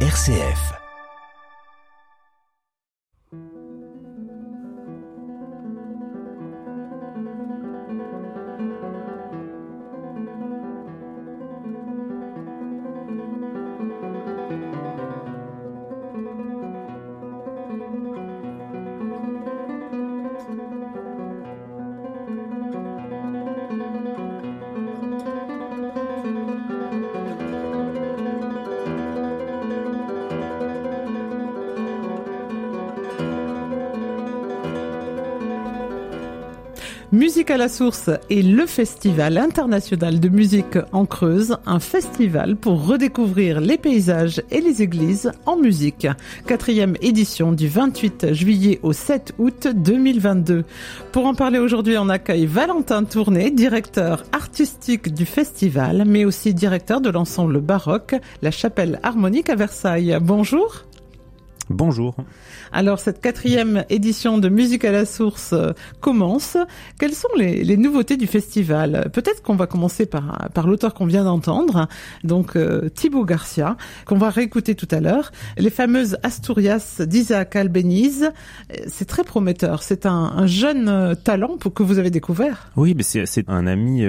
RCF. À la source est le festival international de musique en Creuse, un festival pour redécouvrir les paysages et les églises en musique. Quatrième édition du 28 juillet au 7 août 2022. Pour en parler aujourd'hui, on accueille Valentin Tourné, directeur artistique du festival, mais aussi directeur de l'ensemble baroque, la chapelle harmonique à Versailles. Bonjour. Bonjour. Alors cette quatrième édition de Musique à la source euh, commence. Quelles sont les, nouveautés du festival? Peut-être qu'on va commencer par, par l'auteur qu'on vient d'entendre, donc euh, Thibaut Garcia, qu'on va réécouter tout à l'heure. Les fameuses Asturias d'Isaac Albéniz. Euh, c'est très prometteur. C'est un, jeune talent pour, que vous avez découvert. Oui, mais c'est un ami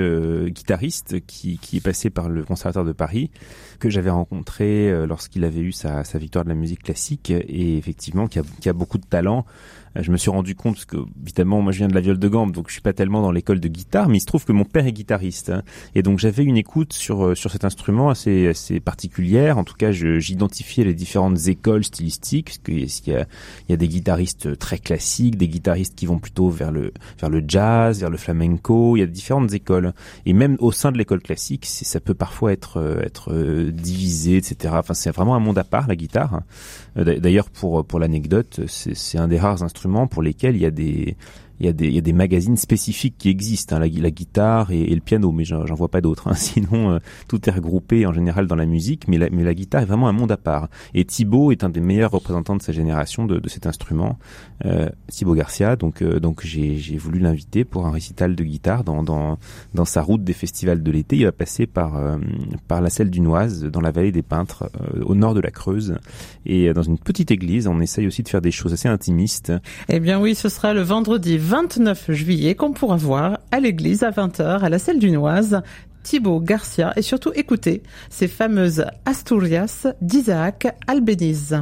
guitariste qui, qui est passé par le Conservatoire de Paris que j'avais rencontré lorsqu'il avait eu sa, sa victoire de la musique classique et effectivement qui a, beaucoup de talent je me suis rendu compte que évidemment moi je viens de la viole de gambe donc je suis pas tellement dans l'école de guitare mais il se trouve que mon père est guitariste hein. et donc j'avais une écoute sur euh, sur cet instrument assez assez particulière. En tout cas j'identifiais les différentes écoles stylistiques parce qu'il y a il y a des guitaristes très classiques des guitaristes qui vont plutôt vers le vers le jazz vers le flamenco il y a différentes écoles. Et même au sein de l'école classique ça peut parfois être euh, être divisé etc enfin c'est vraiment un monde à part la guitare d'ailleurs pour pour l'anecdote c'est un des rares instruments pour lesquels il y a des il y, a des, y a des magazines spécifiques qui existent, hein, la, guitare et, le piano, mais j'en vois pas d'autres. Hein. Sinon, euh, tout est regroupé en général dans la musique, mais la, mais la guitare est vraiment un monde à part. Et Thibaut est un des meilleurs représentants de sa génération de, de cet instrument, euh, Thibaut Garcia. Donc, euh, donc j'ai voulu l'inviter pour un récital de guitare dans, dans, dans sa route des festivals de l'été. Il va passer par, euh, par la selle du Noise, dans la vallée des Peintres, au nord de la Creuse, et dans une petite église. On essaye aussi de faire des choses assez intimistes. Eh bien oui, ce sera le vendredi 29 juillet qu'on pourra voir à l'église à 20h à la Selle du Noise. Thibaut Garcia et surtout écouter ces fameuses Asturias d'Isaac Albéniz.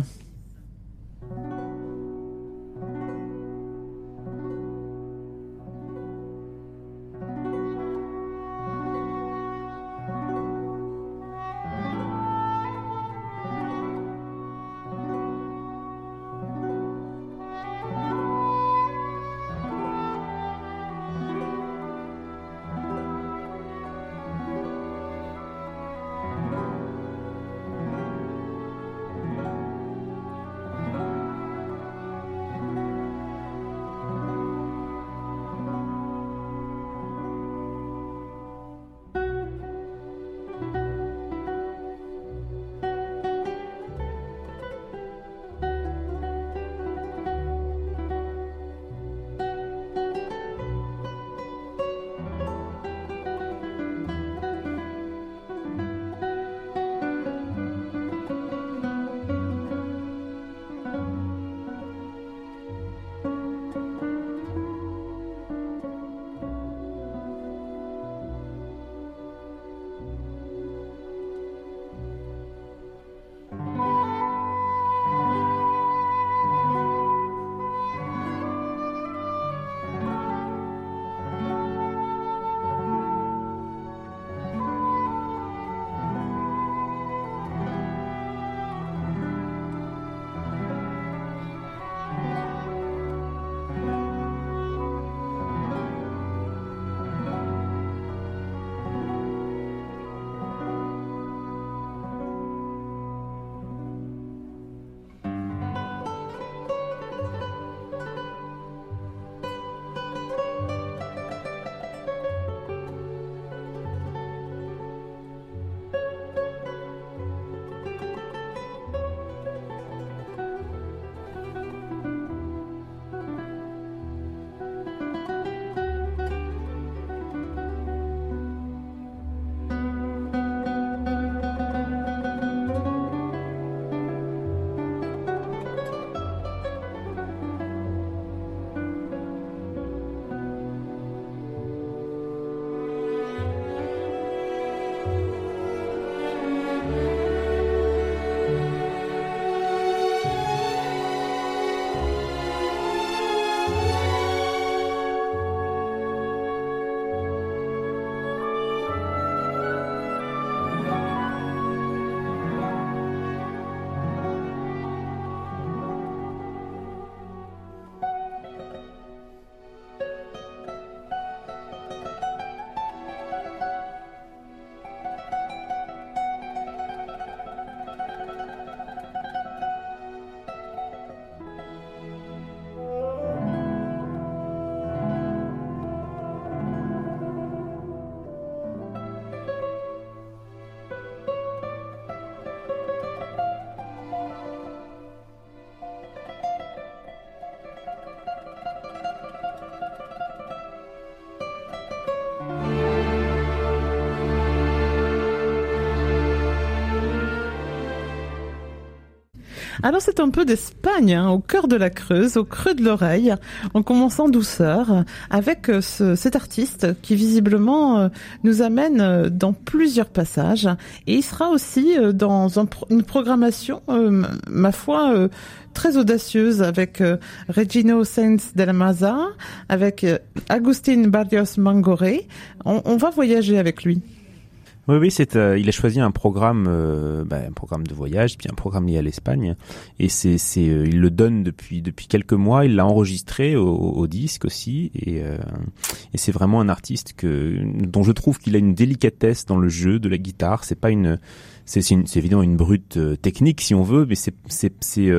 Alors c'est un peu d'Espagne, hein, au cœur de la Creuse, au creux de l'oreille, en commençant douceur, avec euh, ce, cet artiste qui visiblement euh, nous amène euh, dans plusieurs passages. Et il sera aussi dans un, une programmation, ma foi, très audacieuse avec Regino Sainz de la Maza, avec Agustin Barrios Mangoré. On, on va voyager avec lui. Oui, oui, c'est. Euh, il a choisi un programme, euh, bah, un programme de voyage, puis un programme lié à l'Espagne, et c'est, c'est, euh, il le donne depuis depuis quelques mois. Il l'a enregistré au, au, disque aussi, et, et c'est vraiment un artiste que dont je trouve qu'il a une délicatesse dans le jeu de la guitare. C'est pas une c'est, évidemment une brute technique si on veut, mais c'est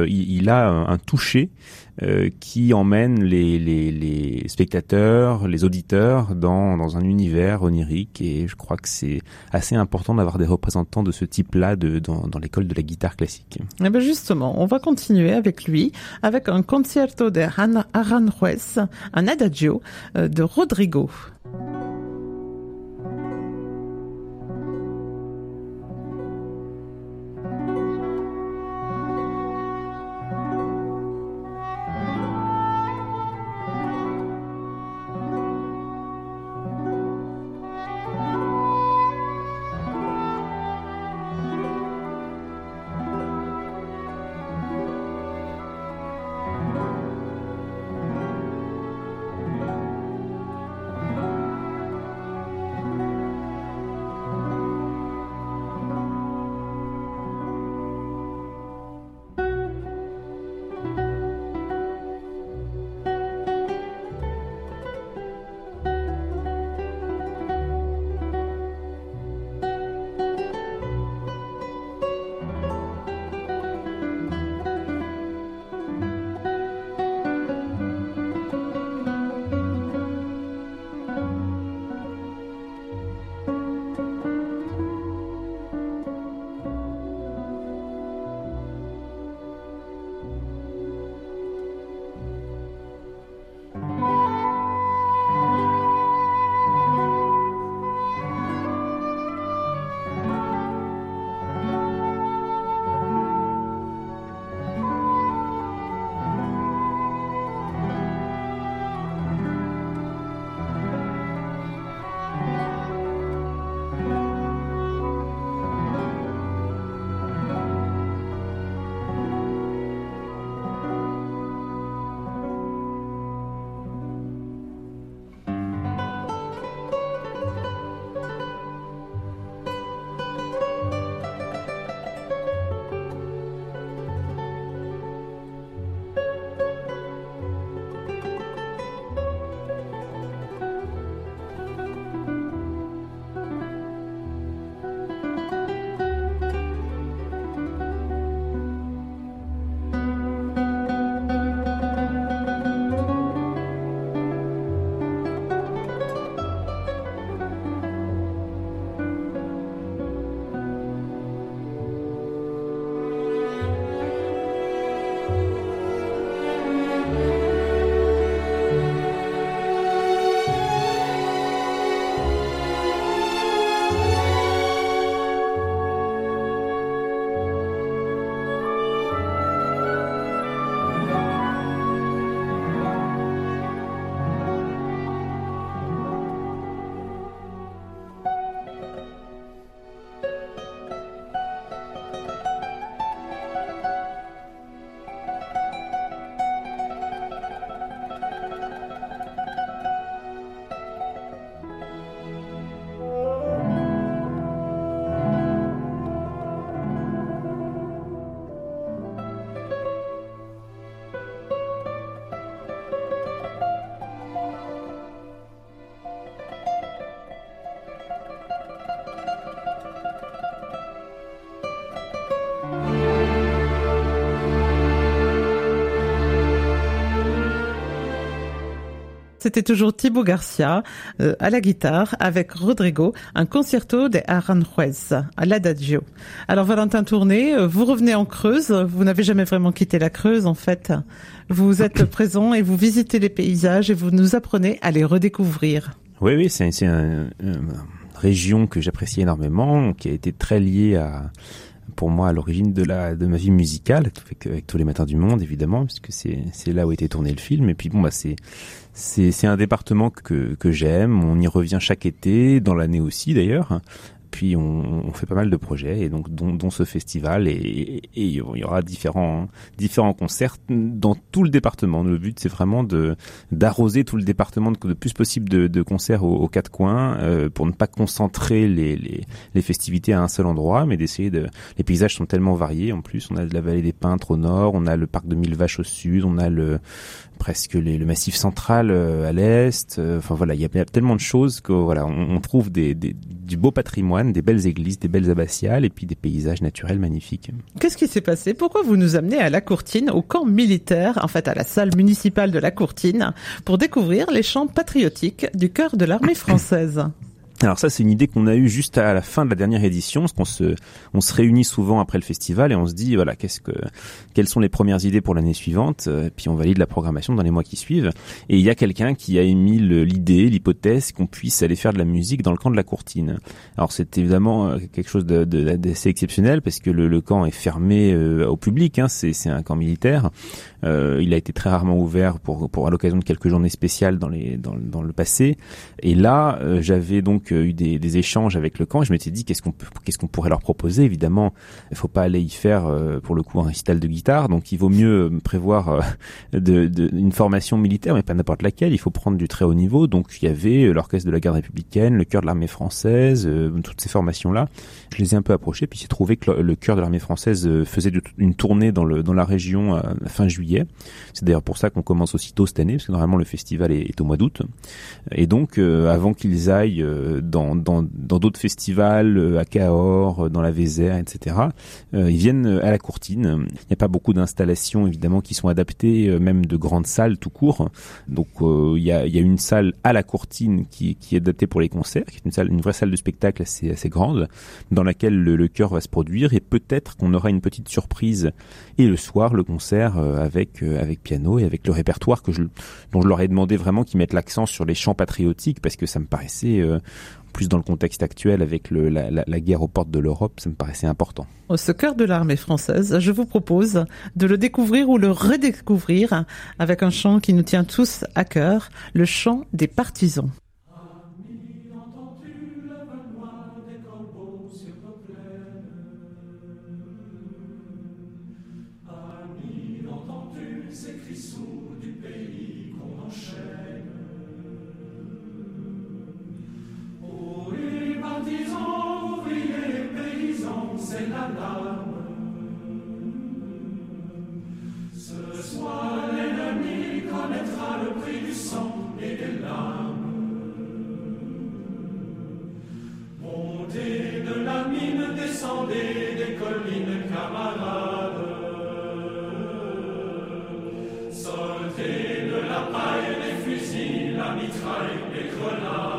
il, a un toucher euh, qui emmène les, les, les, spectateurs, les auditeurs dans, dans un univers onirique et je crois que c'est assez important d'avoir des représentants de ce type-là dans, dans l'école de la guitare classique. Et eh ben justement, on va continuer avec lui, avec un concerto de Aranjuez, un adagio euh, de Rodrigo. C'était toujours Thibaut Garcia euh, à la guitare avec Rodrigo, un concerto de Aranjuez à l'Adagio. Alors Valentin Tourné, euh, vous revenez en Creuse, vous n'avez jamais vraiment quitté la Creuse en fait. Vous êtes présent et vous visitez les paysages et vous nous apprenez à les redécouvrir. Oui, oui, c'est une région que j'apprécie énormément, qui a été très liée à pour moi à l'origine de la de ma vie musicale, avec, tous les matins du monde évidemment, puisque c'est c'est là où était tourné le film. Et puis bon bah c'est c'est c'est un département que que j'aime. On y revient chaque été, dans l'année aussi d'ailleurs puis on, fait pas mal de projets et donc dont, ce festival et, il y aura différents différents concerts dans tout le département. Le but c'est vraiment de d'arroser tout le département de, plus possible de, concerts aux, quatre coins euh, pour ne pas concentrer les, les, les, festivités à un seul endroit, mais d'essayer de. Les paysages sont tellement variés. En plus, on a de la vallée des Peintres au nord, on a le parc de Mille Vaches au sud, on a le presque le massif central euh, à l'est. Euh, enfin voilà, il y, a tellement de choses que voilà, on, trouve du beau patrimoine, des belles églises, des belles abbatiales et puis des paysages naturels magnifiques. Qu'est-ce qui s'est passé? Pourquoi vous nous amenez à la Courtine, au camp militaire, en fait à la salle municipale de la Courtine, pour découvrir les chants patriotiques du cœur de l'armée française? Alors ça, c'est une idée qu'on a eue juste à la fin de la dernière édition, parce qu'on se, on se réunit souvent après le festival et on se dit, voilà, qu'est-ce que, quelles sont les premières idées pour l'année suivante, euh, puis on valide la programmation dans les mois qui suivent. Et il y a quelqu'un qui a émis l'idée, l'hypothèse qu'on puisse aller faire de la musique dans le camp de la Courtine. Alors c'est évidemment euh, quelque chose d'assez exceptionnel parce que le, camp est fermé euh, au public, hein, c'est un camp militaire. Euh, il a été très rarement ouvert pour, pour à l'occasion de quelques journées spéciales dans, les, dans, dans le passé. Et là, j'avais donc euh, eu des, échanges avec le camp et je m'étais dit qu'est-ce qu'on qu'est-ce qu'on pourrait leur proposer? Évidemment, il faut pas aller y faire pour le coup un récital de guitare, donc il vaut mieux prévoir de, une formation militaire, mais pas n'importe laquelle. Il faut prendre du très haut niveau. Donc il y avait l'orchestre de la garde républicaine, le chœur de l'armée française, toutes ces formations là. Je les ai un peu approchés, puis j'ai trouvé que le, chœur de l'armée française faisait une tournée dans le dans la région fin juillet c'est d'ailleurs pour ça qu'on commence aussitôt cette année, parce que normalement le festival est, au mois d'août. Et donc, euh, avant qu'ils aillent euh, dans dans d'autres festivals, euh, à Cahors, dans la Vézère, etc., ils viennent à la Courtine. Il n'y a pas beaucoup d'installations évidemment qui sont adaptées, même de grandes salles tout court. Donc, il y a, y a une salle à la Courtine qui, qui est adaptée pour les concerts, qui est une salle, une vraie salle de spectacle assez assez grande, dans laquelle le, le chœur va se produire. Et peut-être qu'on aura une petite surprise. Et le soir, le concert avec euh, avec piano et avec le répertoire que je, dont je leur ai demandé vraiment qu'ils mettent l'accent sur les chants patriotiques parce que ça me paraissait euh, plus dans le contexte actuel avec la, la, guerre aux portes de l'Europe, ça me paraissait important. Ce cœur de l'armée française, je vous propose de le découvrir ou le redécouvrir avec un chant qui nous tient tous à cœur, le chant des partisans. descendez des collines, camarades. Sortez de la paille les fusils, la mitraille, les grenades.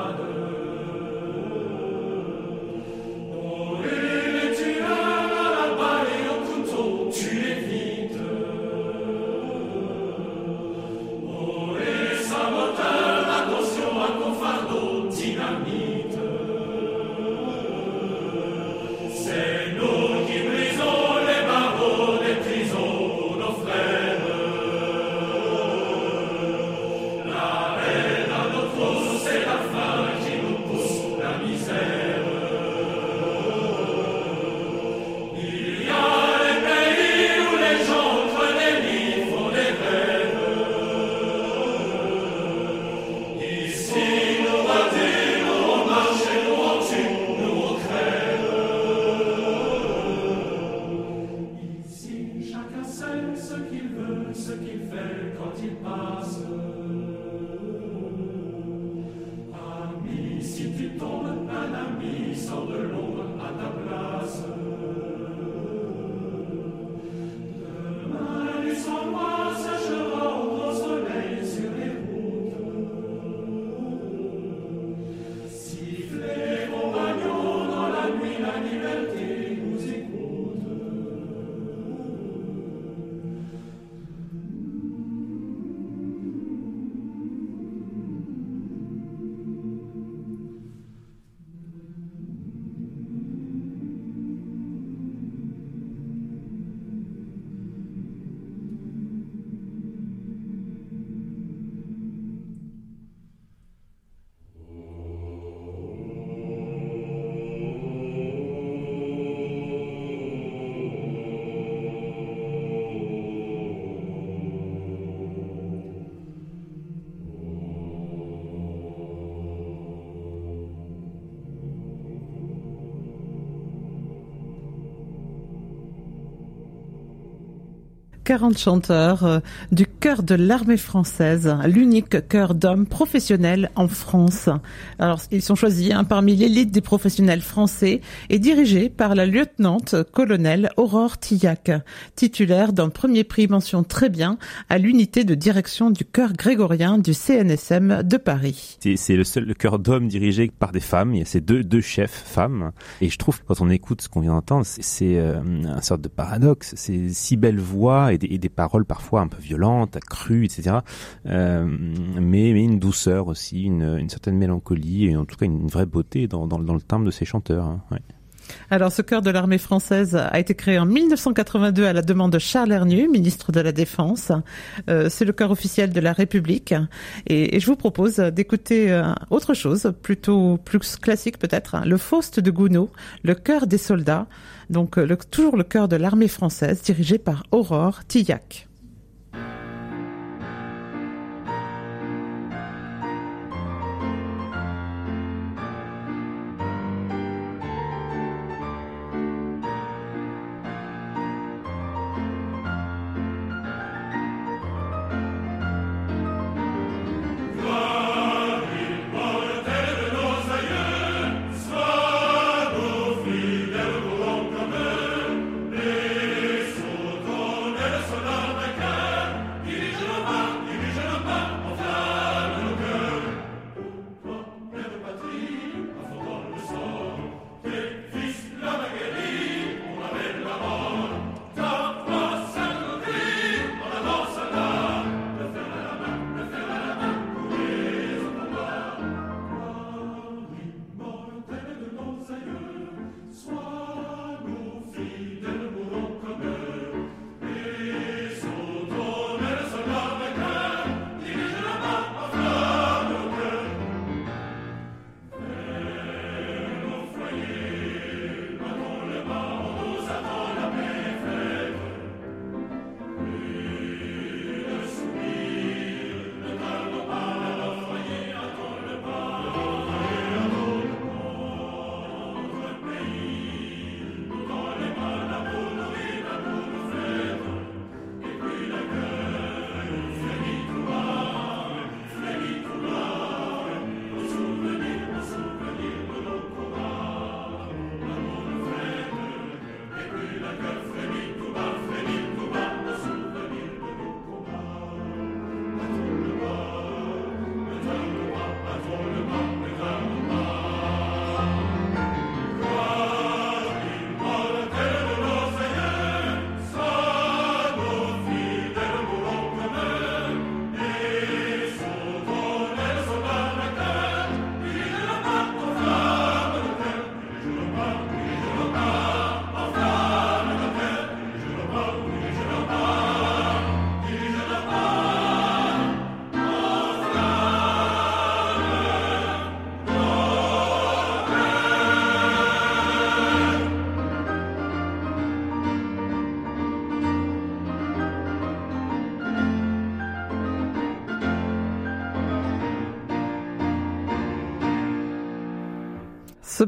40 chanteurs euh, du chœur de l'armée française, l'unique chœur d'hommes professionnels en France. Alors, ils sont choisis hein, parmi l'élite des professionnels français et dirigés par la lieutenante colonel Aurore Tillac, titulaire d'un premier prix mention très bien à l'unité de direction du chœur grégorien du CNSM de Paris. C'est le seul chœur d'hommes dirigé par des femmes. Il y a ces deux, chefs femmes. Et je trouve que quand on écoute ce qu'on vient d'entendre, c'est euh, un sorte de paradoxe. C'est si belle voix des, paroles parfois un peu violentes, crues, etc. Euh, mais, une douceur aussi, une, certaine mélancolie et en tout cas une vraie beauté dans, le timbre de ces chanteurs. Hein. Alors, ce chœur de l'armée française a été créé en 1982 à la demande de Charles Hernu, ministre de la Défense. Euh, c'est le chœur officiel de la République. Et, je vous propose d'écouter euh, autre chose, plutôt plus classique peut-être, hein. le Faust de Gounod, le chœur des soldats. Donc, euh, toujours le chœur de l'armée française, dirigé par Aurore Tillac.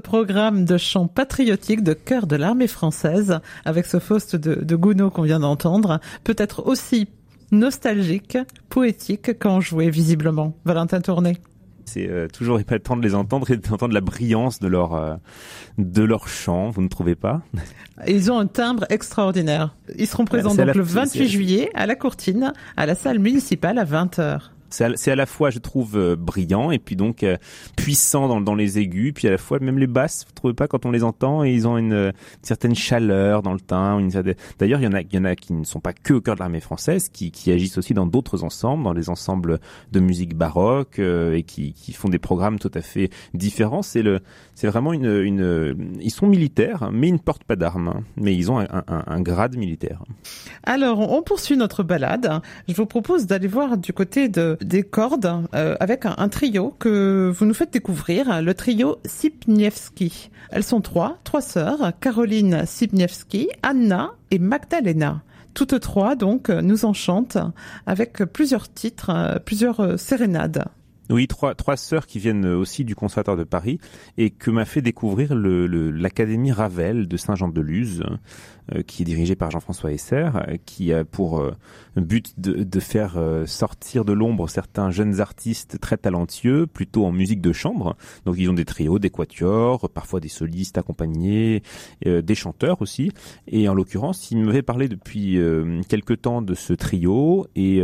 Programme de chant patriotique de chœur de l'armée française, avec ce Faust de, de Gounod qu'on vient d'entendre, peut être aussi nostalgique, poétique qu'en joué visiblement. Valentin Tourné. C'est euh, toujours épatant de les entendre et d'entendre la brillance de leur euh, de leur chant. Vous ne trouvez pas? Ils ont un timbre extraordinaire. Ils seront présents donc le 28 juillet à la Courtine, à la salle municipale à 20 h c'est à, la fois, je trouve, euh, brillant et puis donc euh, puissant dans, dans, les aigus, puis à la fois même les basses, vous trouvez pas quand on les entend et ils ont une, certaine chaleur dans le teint. D'ailleurs, il y en a, il y en a qui ne sont pas que au cœur de l'armée française, qui, qui agissent aussi dans d'autres ensembles, dans les ensembles de musique baroque euh, et qui, qui font des programmes tout à fait différents. C'est c'est vraiment une, une, ils sont militaires, mais ils ne portent pas d'armes, hein. mais ils ont un, un, un grade militaire. Alors, on poursuit notre balade. Je vous propose d'aller voir du côté de des cordes euh, avec un, trio que vous nous faites découvrir, le trio Sipniewski. Elles sont trois, trois sœurs, Caroline Sipniewski, Anna et Magdalena. Toutes trois, donc, nous enchantent avec plusieurs titres, euh, plusieurs euh, sérénades. Oui, trois, trois sœurs qui viennent aussi du Conservatoire de Paris et que m'a fait découvrir l'Académie le, Ravel de Saint-Jean-de-Luz, euh, qui est dirigée par Jean-François Esser, euh, qui a pour euh, but de, de faire sortir de l'ombre certains jeunes artistes très talentueux, plutôt en musique de chambre. Donc ils ont des trios, des quatuors, parfois des solistes accompagnés, des chanteurs aussi. Et en l'occurrence, il m'avait parlé depuis quelque temps de ce trio et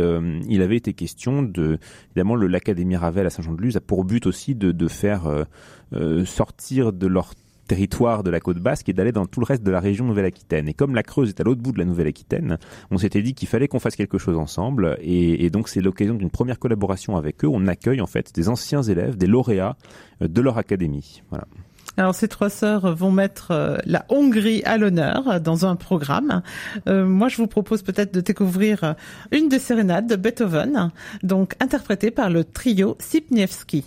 il avait été question de, évidemment, l'Académie Ravel à Saint-Jean-de-Luz a pour but aussi de, de faire euh, euh, sortir de leur territoire de la côte basque et d'aller dans tout le reste de la région Nouvelle-Aquitaine. Et comme la Creuse est à l'autre bout de la Nouvelle-Aquitaine, on s'était dit qu'il fallait qu'on fasse quelque chose ensemble. Et, donc c'est l'occasion d'une première collaboration avec eux. On accueille en fait des anciens élèves, des lauréats euh, de leur académie. Voilà. Alors ces trois sœurs vont mettre euh, la Hongrie à l'honneur dans un programme. Euh, moi, je vous propose peut-être de découvrir une des sérénades de Beethoven, donc interprétée par le trio Sipniewski.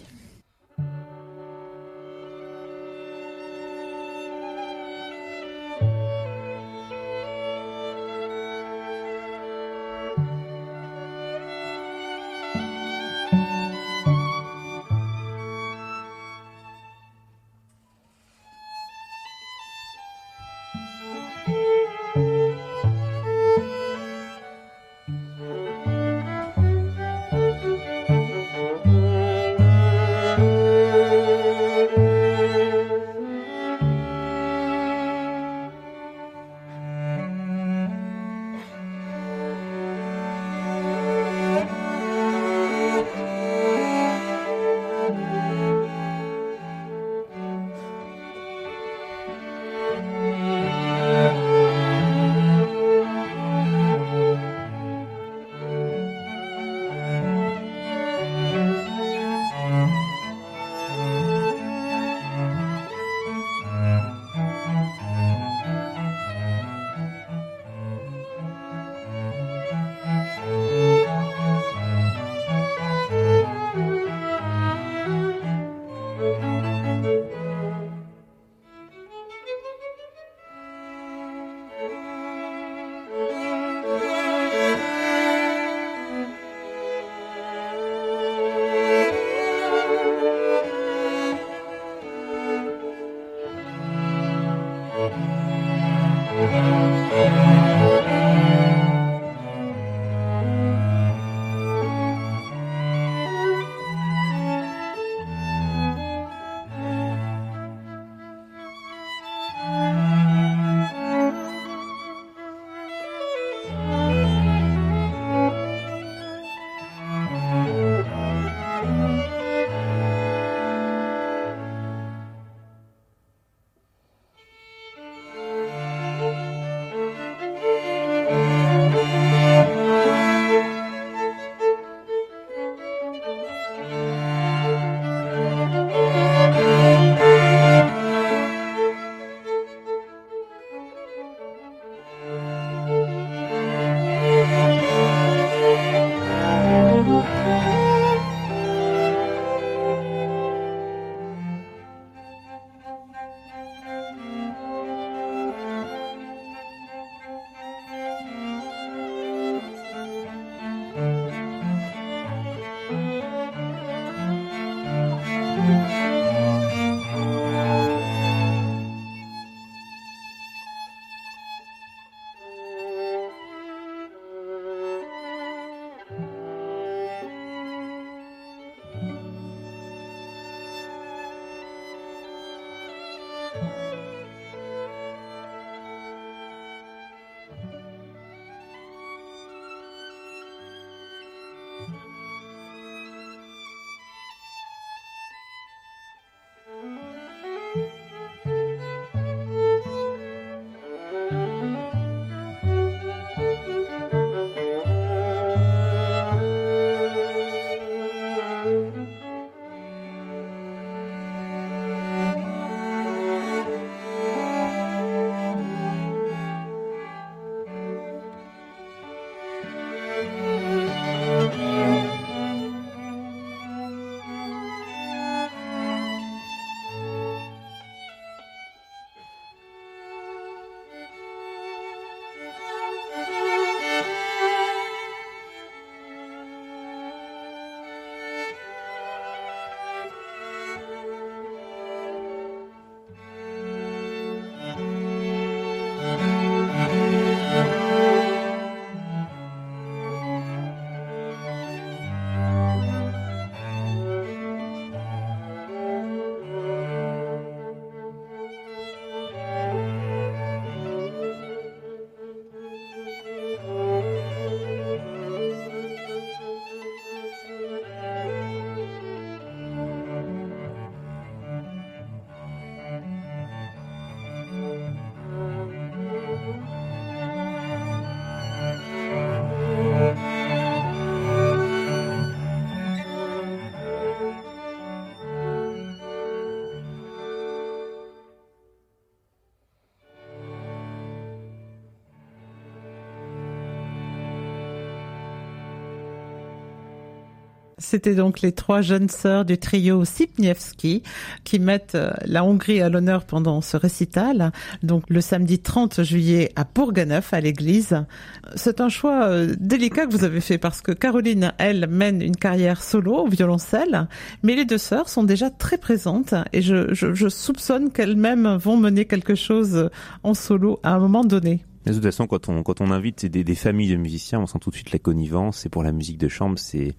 C'était donc les trois jeunes sœurs du trio Sipniewski qui mettent euh, la Hongrie à l'honneur pendant ce récital. Donc le samedi 30 juillet à Bourganeuf à l'église. C'est un choix euh, délicat que vous avez fait parce que Caroline, elle, mène une carrière solo au violoncelle, mais les deux sœurs sont déjà très présentes et je, je soupçonne qu'elles-mêmes vont mener quelque chose en solo à un moment donné. De toute façon, quand on, quand on invite des, des, familles de musiciens, on sent tout de suite la connivence. Et pour la musique de chambre, c'est,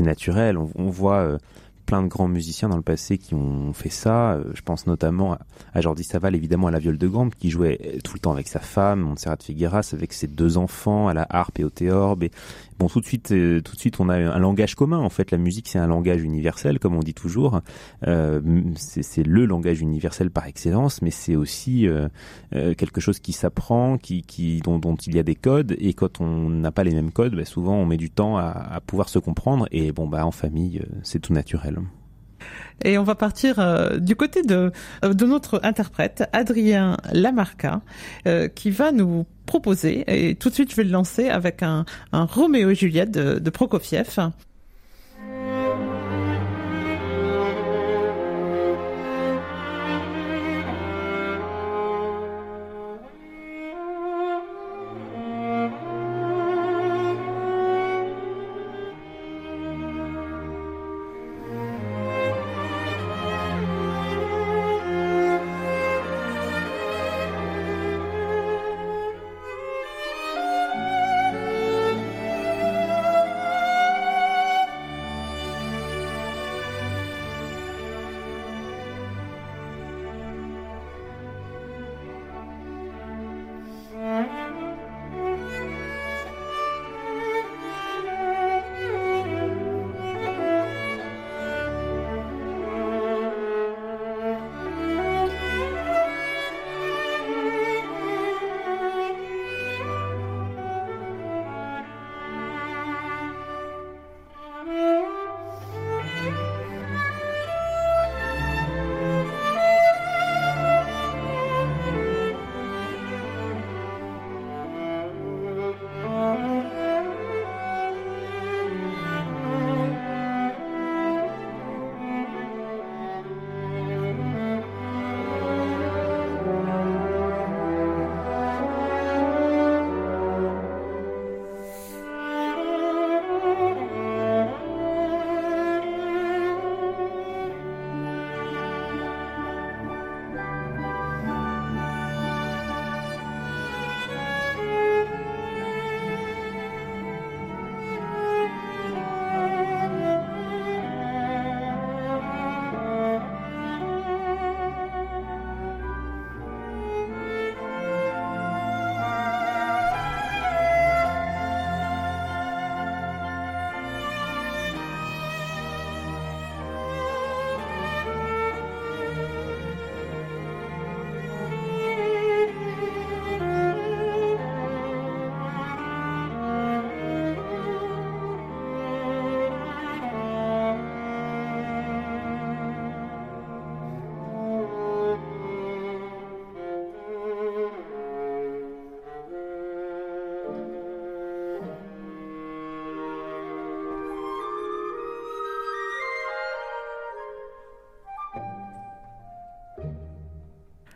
naturel. On, on voit euh, plein de grands musiciens dans le passé qui ont fait ça. Euh, je pense notamment à Jordi Saval, évidemment à la viole de gambe, qui jouait tout le temps avec sa femme, Montserrat Figueras, avec ses deux enfants, à la harpe et au théorbe. Bon, tout de suite, euh, tout de suite, on a un langage commun. En fait, la musique, c'est un langage universel, comme on dit toujours. Euh, c'est le langage universel par excellence, mais c'est aussi euh, euh, quelque chose qui s'apprend, qui, dont, il y a des codes. Et quand on n'a pas les mêmes codes, bah, souvent, on met du temps à, à pouvoir se comprendre. Et bon, bah, en famille, c'est tout naturel. Et on va partir euh, du côté de, euh, de notre interprète, Adrien Lamarca, euh, qui va nous proposer, et tout de suite je vais le lancer avec un, un Roméo et Juliette de Prokofiev.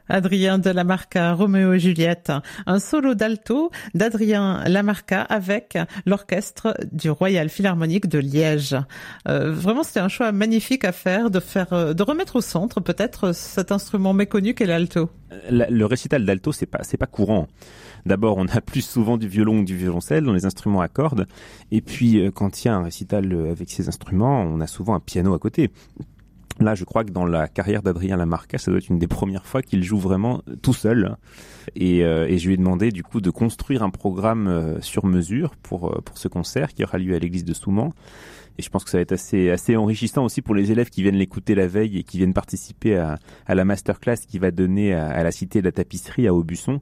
Adrien de Lamarca, Roméo et Juliette, un solo d'alto d'Adrien Lamarca avec l'orchestre du Royal Philharmonique de Liège. Euh, vraiment, c'était un choix magnifique à faire, de faire, euh, de remettre au centre peut-être cet instrument méconnu qu'est l'alto. Le récital d'alto, c'est pas, c'est pas courant. D'abord, on a plus souvent du violon ou du violoncelle dans les instruments à cordes. Et puis, euh, quand il y a un récital avec ces instruments, on a souvent un piano à côté. Là, je crois que dans la carrière d'Adrien Lamarca, ça doit être une des premières fois qu'il joue vraiment tout seul. Et, euh, et, je lui ai demandé du coup de construire un programme euh, sur mesure pour euh, pour ce concert qui aura lieu à l'église de Souman. Et je pense que ça va être assez assez enrichissant aussi pour les élèves qui viennent l'écouter la veille et qui viennent participer à, à la masterclass qui va donner à, à, la cité de la tapisserie à Aubusson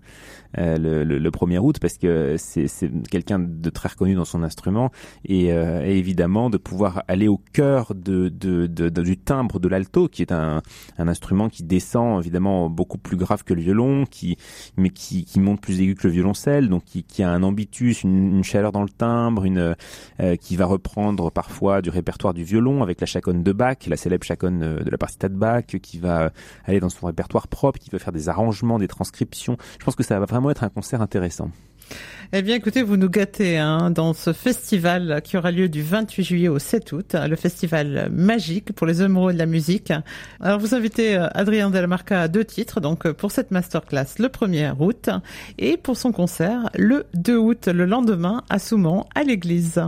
euh, le, le, le, 1er août parce que c'est quelqu'un de très reconnu dans son instrument et, euh, évidemment de pouvoir aller au cœur de, de, de, de du timbre de l'alto qui est un, un instrument qui descend évidemment beaucoup plus grave que le violon qui mais qui, qui monte plus aigu que le violoncelle donc qui, qui a un ambitus une, une chaleur dans le timbre une euh, qui va reprendre parfois du répertoire du violon avec la chaconne de Bach, la célèbre chaconne de la partita de Bach, qui va aller dans son répertoire propre, qui va faire des arrangements, des transcriptions. Je pense que ça va vraiment être un concert intéressant. Eh bien, écoutez, vous nous gâtez hein, dans ce festival qui aura lieu du 28 juillet au 7 août, le festival magique pour les amoureux de la musique. Alors, vous invitez euh, Adrien Delamarca à deux titres, donc euh, pour cette masterclass le 1er août et pour son concert le 2 août, le lendemain à Soumont, à l'église.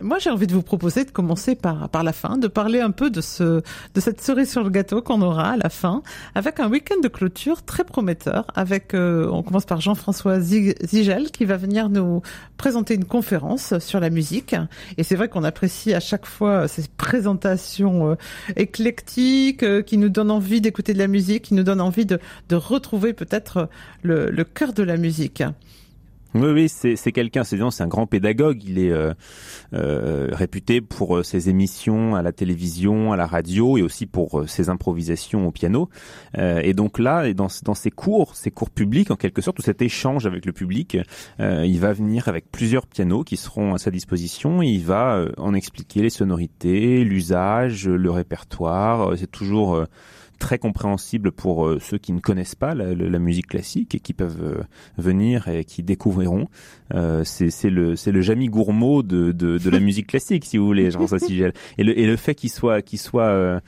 Moi, j'ai envie de vous proposer de commencer par par la fin, de parler un peu de ce de cette cerise sur le gâteau qu'on aura à la fin, avec un week-end de clôture très prometteur. Avec, euh, on commence par Jean-François Zigel qui va venir nous présenter une conférence sur la musique. Et c'est vrai qu'on apprécie à chaque fois ces présentations euh, éclectiques euh, qui nous donnent envie d'écouter de la musique, qui nous donnent envie de de retrouver peut-être le le cœur de la musique. Oui, c'est quelqu'un, c'est un grand pédagogue. Il est euh, euh, réputé pour euh, ses émissions à la télévision, à la radio, et aussi pour ses improvisations au piano. et donc là, dans, dans ses cours, ses cours publics, en quelque sorte, tout cet échange avec le public, il va venir avec plusieurs pianos qui seront à sa disposition. Et il va en expliquer les sonorités, l'usage, le répertoire. C'est toujours très compréhensible pour euh, ceux qui ne connaissent pas la, musique classique et qui peuvent euh, venir et qui découvriront. Euh, c'est le c'est le Jamie Gourmaud de, de, de la musique classique, si vous voulez, Jean-François Sigel. Et le et le fait qu'il soit qu'il soit euh,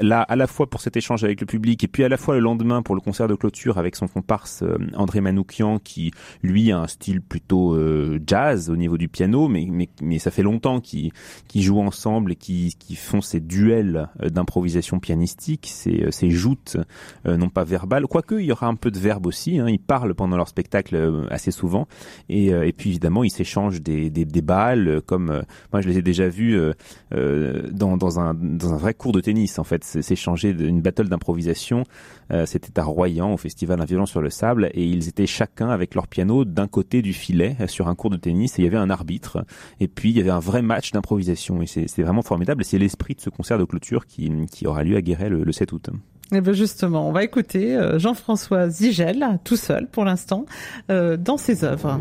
là à la fois pour cet échange avec le public et puis à la fois le lendemain pour le concert de clôture avec son comparse André Manoukian qui lui a un style plutôt jazz au niveau du piano, mais mais mais ça fait longtemps qu'ils qu'ils jouent ensemble et qui qui font ces duels d'improvisation pianistique. C'est ces joutes euh, non pas verbales, quoique il y aura un peu de verbe aussi, hein, ils parlent pendant leur spectacle euh, assez souvent, et, euh, et puis évidemment ils s'échangent des, des, des, balles, comme moi je les ai déjà vus dans, dans, un, dans un vrai cours de tennis en fait, s'échanger une battle d'improvisation, c'était à Royan au festival Un violon sur le sable, et ils étaient chacun avec leur piano d'un côté du filet sur un cours de tennis, et il y avait un arbitre, et puis il y avait un vrai match d'improvisation, et c'est vraiment formidable, et c'est l'esprit de ce concert de clôture qui, qui aura lieu à Guéret le, le 7 août. Eh bien justement, on va écouter euh, Jean-François Zigel, tout seul pour l'instant, euh, dans ses œuvres.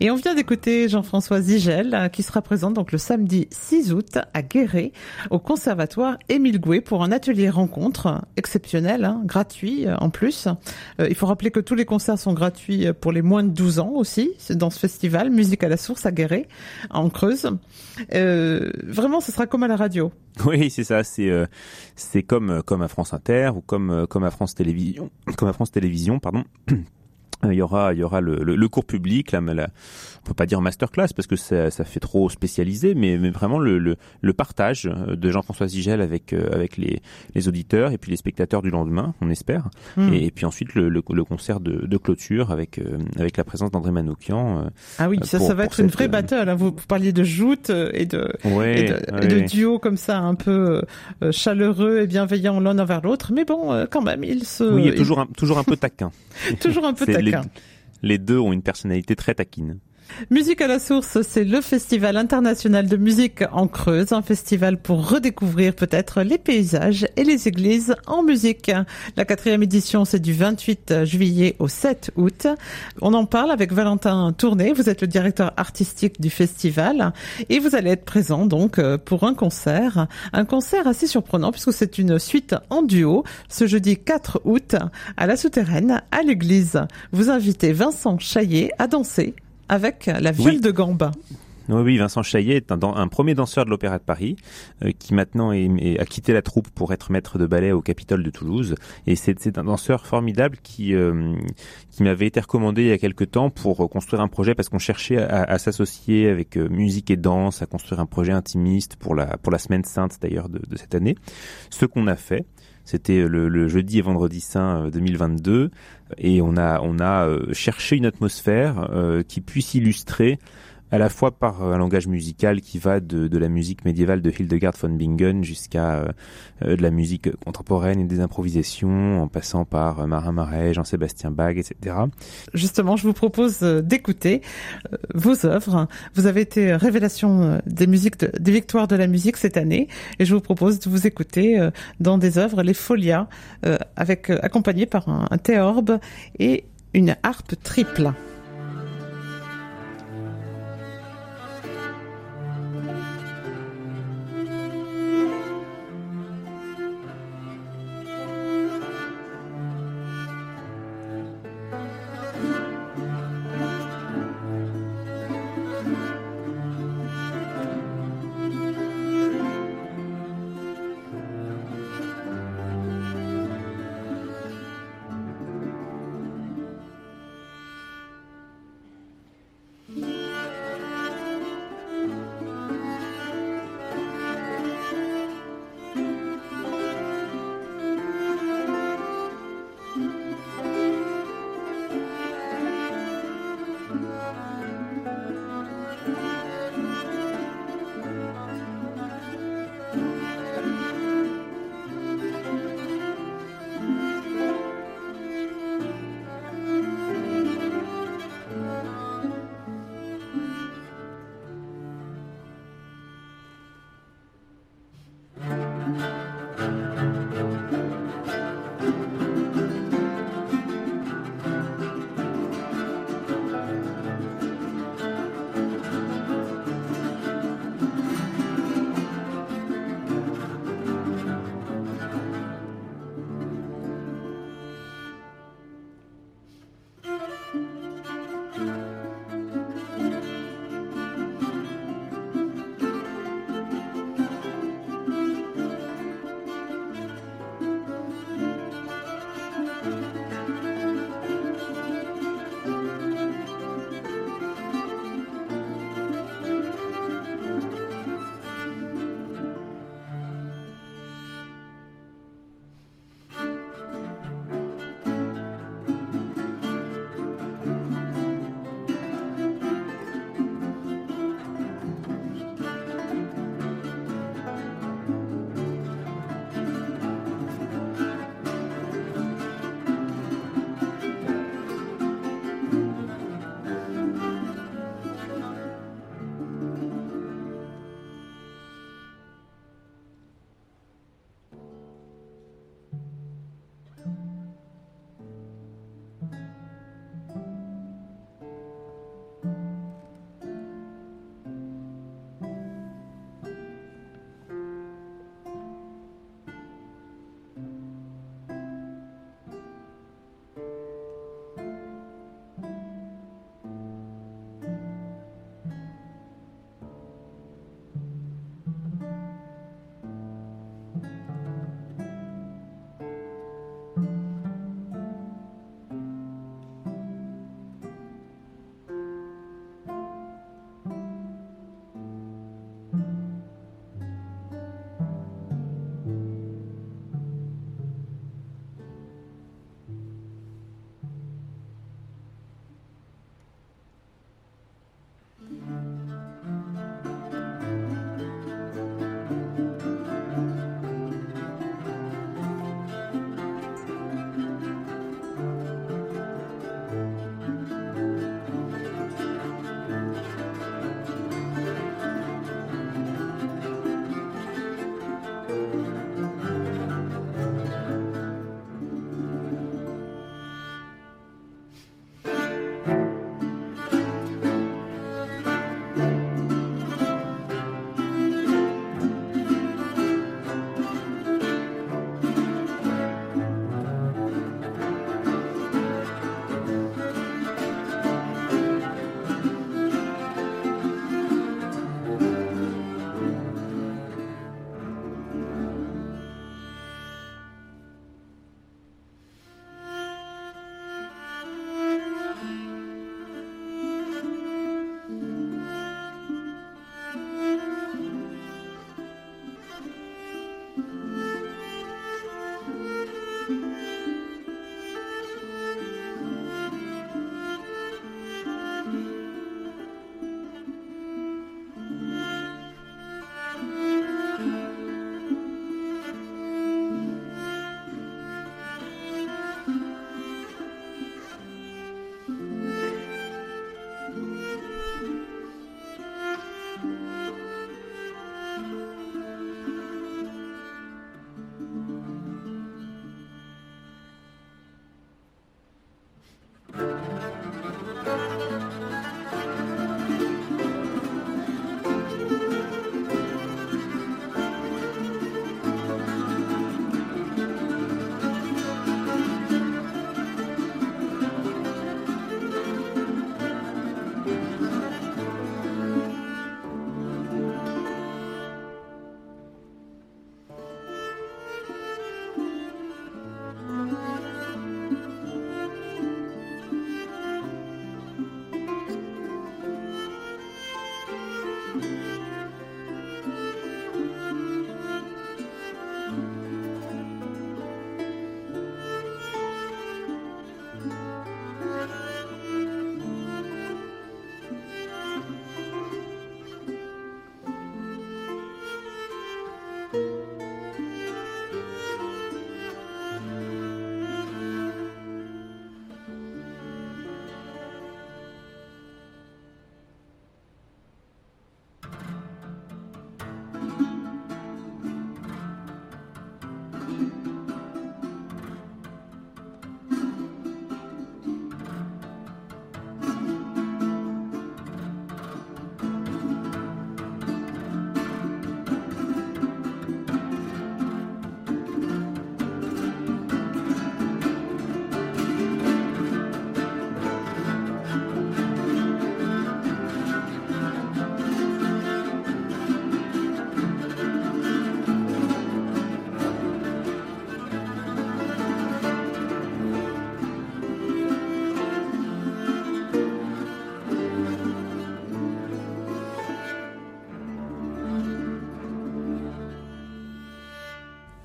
Et on vient d'écouter Jean-François Zigel euh, qui sera présent donc le samedi 6 août à Guéret au conservatoire Émile Gouet pour un atelier rencontre exceptionnel, hein, gratuit euh, en plus. Euh, il faut rappeler que tous les concerts sont gratuits pour les moins de 12 ans aussi dans ce festival Musique à la source à Guéret en Creuse. vraiment, ce sera comme à la radio. Oui, c'est ça. C'est c'est comme comme à France Inter ou comme comme à France Télévisions, comme à France Télévisions, pardon. Euh, il y aura, il y aura le, le, cours public, là, la, on peut pas dire masterclass parce que ça, ça fait trop spécialisé, mais, mais vraiment le, le, le, partage de Jean-François Zigel avec euh, avec les, les auditeurs et puis les spectateurs du lendemain, on espère, hmm. et, puis ensuite le, concert de, de clôture avec euh, avec la présence d'André Manoukian. ah oui, ça, ça va être une vraie battle. Hein. Vous, parliez de joute et de, et de, duo comme ça, un peu chaleureux et bienveillant l'un envers l'autre, mais bon, quand même, il se. Oui, il est toujours un, toujours un peu taquin. toujours un peu taquin les deux ont une personnalité très taquine. Musique à la source, c'est le festival international de musique en Creuse, un festival pour redécouvrir peut-être les paysages et les églises en musique. La quatrième édition, c'est du 28 juillet au 7 août. On en parle avec Valentin Tourné, vous êtes le directeur artistique du festival et vous allez être présent donc pour un concert, un concert assez surprenant puisque c'est une suite en duo ce jeudi 4 août à la souterraine à l'église. Vous invitez Vincent Chaillet à danser avec la ville de Gamba. Oui, Vincent Chaillet est un, premier danseur de l'Opéra de Paris euh, qui maintenant a quitté la troupe pour être maître de ballet au Capitole de Toulouse. Et c'est un danseur formidable qui, euh, qui m'avait été recommandé il y a quelque temps pour construire un projet parce qu'on cherchait à, s'associer avec euh, musique et danse, à construire un projet intimiste pour la, pour la semaine sainte d'ailleurs de, de cette année. Ce qu'on a fait. C'était le, jeudi et vendredi saint 2022 euh, et on a on a euh, cherché une atmosphère euh, qui puisse illustrer à la fois par euh, un langage musical qui va de, de la musique médiévale de Hildegard von Bingen jusqu'à euh, euh, de la musique contemporaine et des improvisations, en passant par Marin Marais, Jean-Sébastien Bach, etc. Justement, je vous propose d'écouter vos œuvres. Vous avez été révélation des musiques, des victoires de la musique cette année, et je vous propose de vous écouter dans des œuvres, les Folias, avec accompagnées par un, un théorbe et une harpe triple.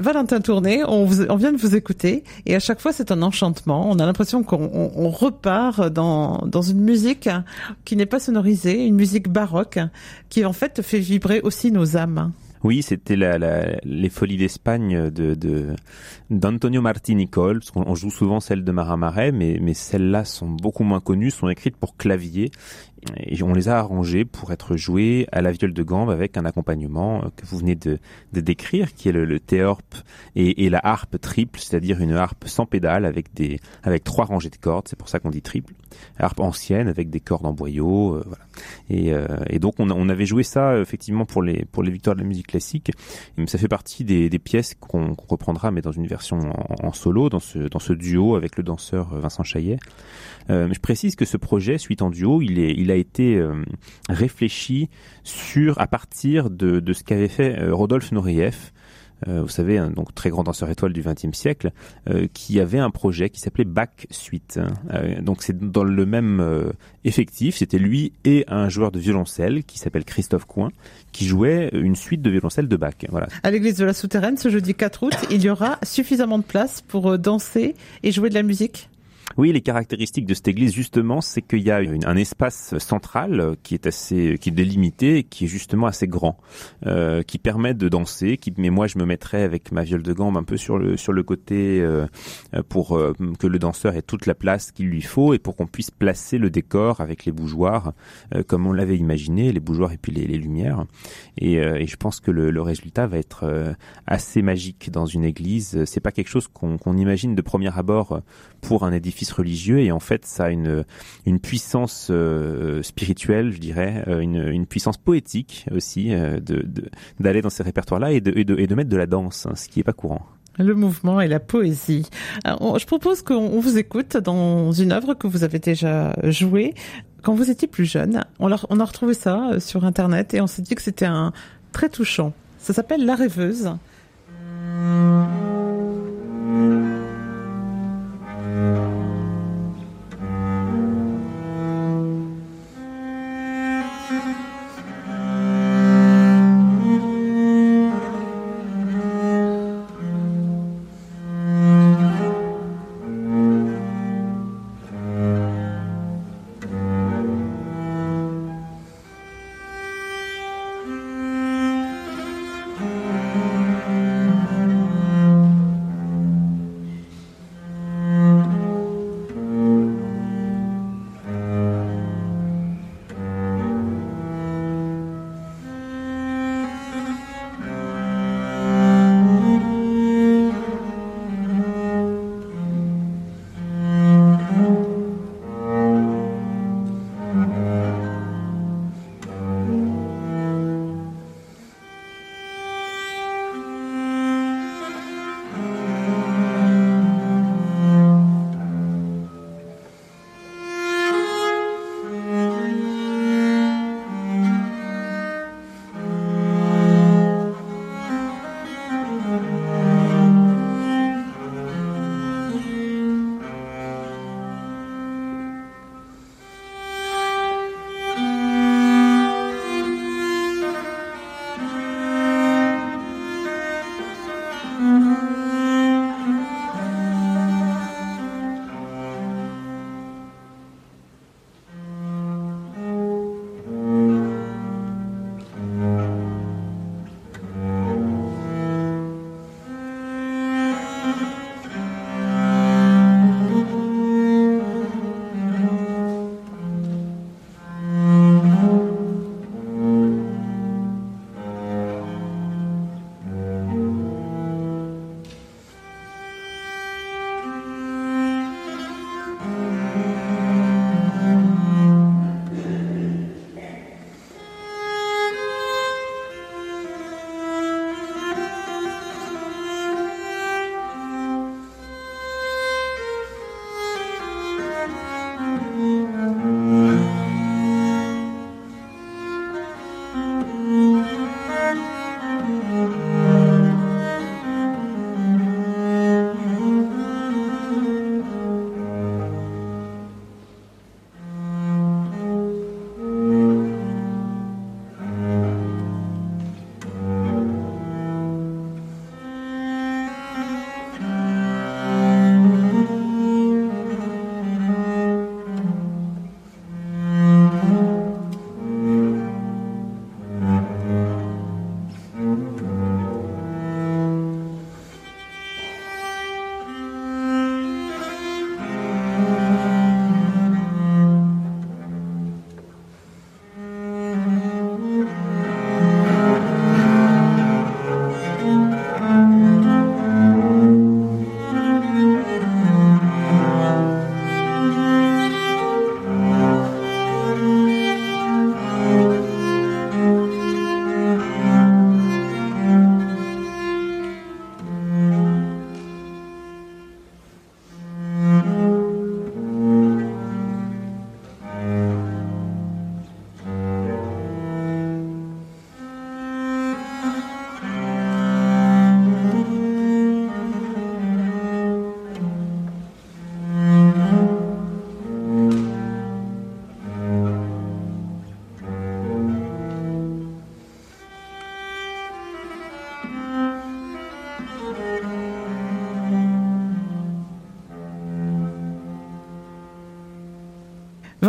Valentin Tourné, on, vient de vous écouter et à chaque fois c'est un enchantement. On a l'impression qu'on repart dans, une musique qui n'est pas sonorisée, une musique baroque qui en fait fait vibrer aussi nos âmes. Oui, c'était les Folies d'Espagne de d'Antonio Martini Cole. On joue souvent celles de Marais, mais, mais celles-là sont beaucoup moins connues, sont écrites pour clavier et on les a arrangés pour être joués à la viole de gambe avec un accompagnement euh, que vous venez de, de décrire, qui est le, le théorpe et, et, la harpe triple, c'est-à-dire une harpe sans pédale avec des avec trois rangées de cordes, c'est pour ça qu'on dit triple. Harpe ancienne avec des cordes en boyau, euh, voilà. Et, euh, et, donc on, on, avait joué ça effectivement pour les pour les victoires de la musique classique. Et ça fait partie des, des pièces qu'on reprendra, mais dans une version en, en, solo, dans ce dans ce duo avec le danseur Vincent Chaillet. Euh, je précise que ce projet, Suite en duo, il, est, il a été euh, réfléchi sur à partir de, de ce qu'avait fait euh, Rodolphe Nureyev, vous savez, un donc très grand danseur étoile du XXe siècle, qui avait un projet qui s'appelait Bach Suite. donc c'est dans le même effectif, c'était lui et un joueur de violoncelle qui s'appelle Christophe Coin, qui jouait une suite de violoncelle de Bach. Voilà. À l'église de la Souterraine, ce jeudi 4 août, il y aura suffisamment de place pour danser et jouer de la musique? Oui, les caractéristiques de cette église, justement, c'est qu'il y a un espace central qui est assez, qui est délimité, qui est justement assez grand, euh, qui permet de danser. Qui, mais moi, je me mettrais avec ma viole de gambe un peu sur le sur le côté euh, pour euh, que le danseur ait toute la place qu'il lui faut et pour qu'on puisse placer le décor avec les bougeoirs euh, comme on l'avait imaginé, les bougeoirs et puis les, les lumières. Et, euh, et, je pense que le, le résultat va être assez magique dans une église. C'est pas quelque chose qu'on qu'on imagine de premier abord pour un édifice religieux et en fait ça a une, une puissance euh, spirituelle, je dirais, euh, une, une puissance poétique aussi euh, d'aller dans ces répertoires-là et de, et de, et de mettre de la danse, hein, ce qui est pas courant. Le mouvement et la poésie. Je propose qu'on vous écoute dans une œuvre que vous avez déjà jouée quand vous étiez plus jeune. On a retrouvé ça sur Internet et on s'est dit que c'était un très touchant. Ça s'appelle La rêveuse.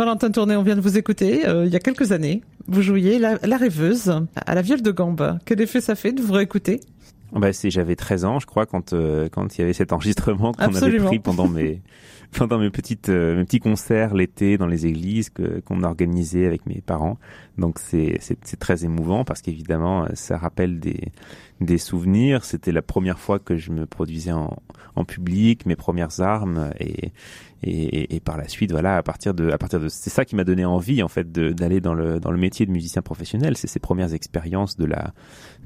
Valentin Tourné, on vient de vous écouter euh, il y a quelques années. Vous jouiez la, rêveuse à la viole de gambe. Quel effet ça fait de vous réécouter? Bah, c'est j'avais 13 ans, je crois, quand euh, quand il y avait cet enregistrement qu'on avait pris pendant mes pendant mes petites euh, mes petits concerts l'été dans les églises que qu'on organisait avec mes parents. Donc c'est c'est très émouvant parce qu'évidemment ça rappelle des des souvenirs. C'était la première fois que je me produisais en en public, mes premières armes et et, et, par la suite, voilà, à partir de, à partir de, c'est ça qui m'a donné envie en fait d'aller dans le dans le métier de musicien professionnel. C'est ces premières expériences de la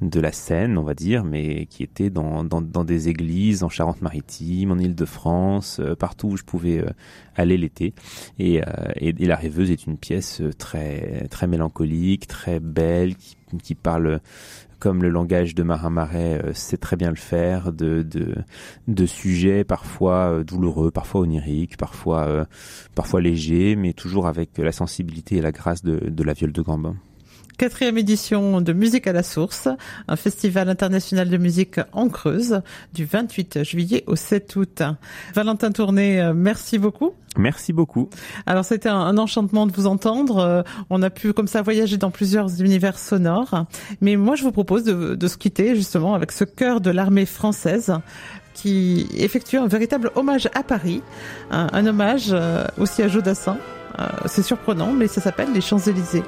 de la scène, on va dire, mais qui étaient dans dans, dans des églises en Charente-Maritime, en Île-de-France, euh, partout où je pouvais euh, aller l'été. Et, euh, et, et, la rêveuse est une pièce très très mélancolique, très belle, qui, qui parle comme le langage de Marin Marais euh, sait très bien le faire, de, de, de sujets parfois euh, douloureux, parfois oniriques, parfois, euh, parfois légers, mais toujours avec la sensibilité et la grâce de, de la viole de Gambin quatrième édition de Musique à la Source, un festival international de musique en Creuse, du 28 juillet au 7 août. Valentin Tourné, euh, merci beaucoup. Merci beaucoup. Alors c'était un, enchantement de vous entendre. Euh, on a pu comme ça voyager dans plusieurs univers sonores. Mais moi je vous propose de, de se quitter justement avec ce cœur de l'armée française qui effectue un véritable hommage à Paris, un, hommage euh, aussi à Jodassin. C'est surprenant, mais ça s'appelle les Champs-Élysées.